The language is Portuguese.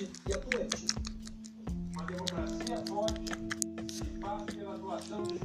e atuante. Uma democracia é forte se passa pela atuação de